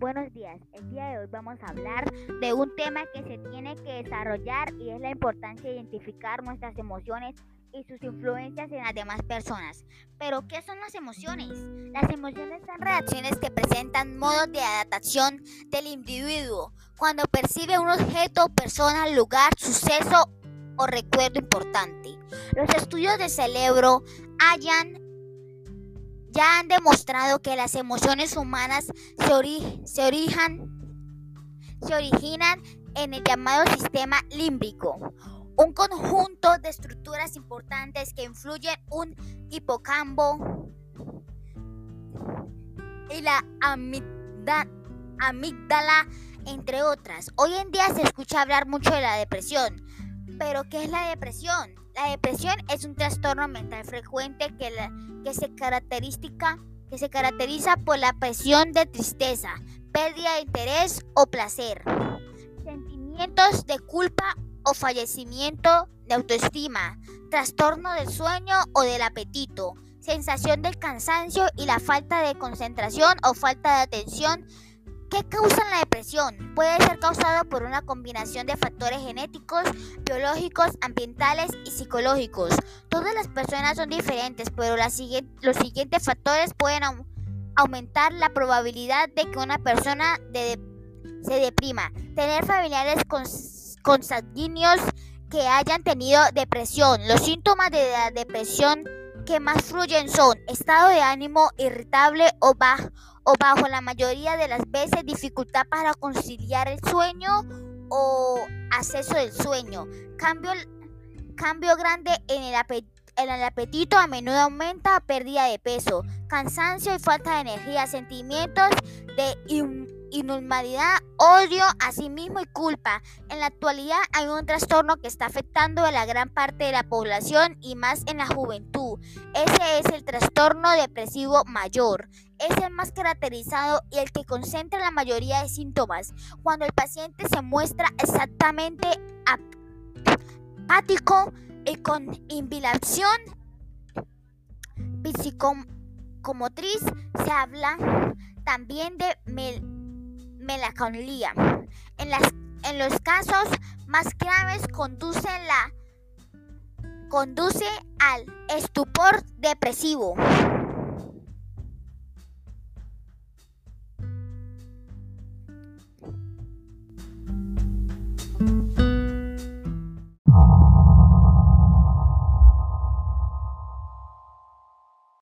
hoy vamos a hablar de un tema que se tiene que desarrollar y es la importancia de identificar nuestras emociones y sus influencias en las demás personas. Pero, ¿qué son las emociones? Las emociones son reacciones que presentan modos de adaptación del individuo cuando percibe un objeto, persona, lugar, suceso o recuerdo importante. Los estudios del cerebro hayan ya han demostrado que las emociones humanas se, se, orijan, se originan en el llamado sistema límbico, un conjunto de estructuras importantes que influyen un hipocampo y la amígdala, entre otras. Hoy en día se escucha hablar mucho de la depresión, pero ¿qué es la depresión? La depresión es un trastorno mental frecuente que, que, se que se caracteriza por la presión de tristeza, pérdida de interés o placer, sentimientos de culpa o fallecimiento de autoestima, trastorno del sueño o del apetito, sensación del cansancio y la falta de concentración o falta de atención, ¿Qué causa la depresión? Puede ser causado por una combinación de factores genéticos, biológicos, ambientales y psicológicos. Todas las personas son diferentes, pero los siguientes factores pueden aumentar la probabilidad de que una persona se deprima. Tener familiares consanguíneos que hayan tenido depresión. Los síntomas de la depresión que más fluyen son estado de ánimo irritable o bajo o bajo la mayoría de las veces dificultad para conciliar el sueño o acceso del sueño. Cambio, cambio grande en el, en el apetito a menudo aumenta pérdida de peso, cansancio y falta de energía, sentimientos de inhumanidad, odio a sí mismo y culpa. En la actualidad hay un trastorno que está afectando a la gran parte de la población y más en la juventud. Ese es el trastorno depresivo mayor. Es el más caracterizado y el que concentra la mayoría de síntomas. Cuando el paciente se muestra exactamente apático y con inhibición psicomotriz, se habla también de melancolía. En, las, en los casos más graves conduce, la, conduce al estupor depresivo.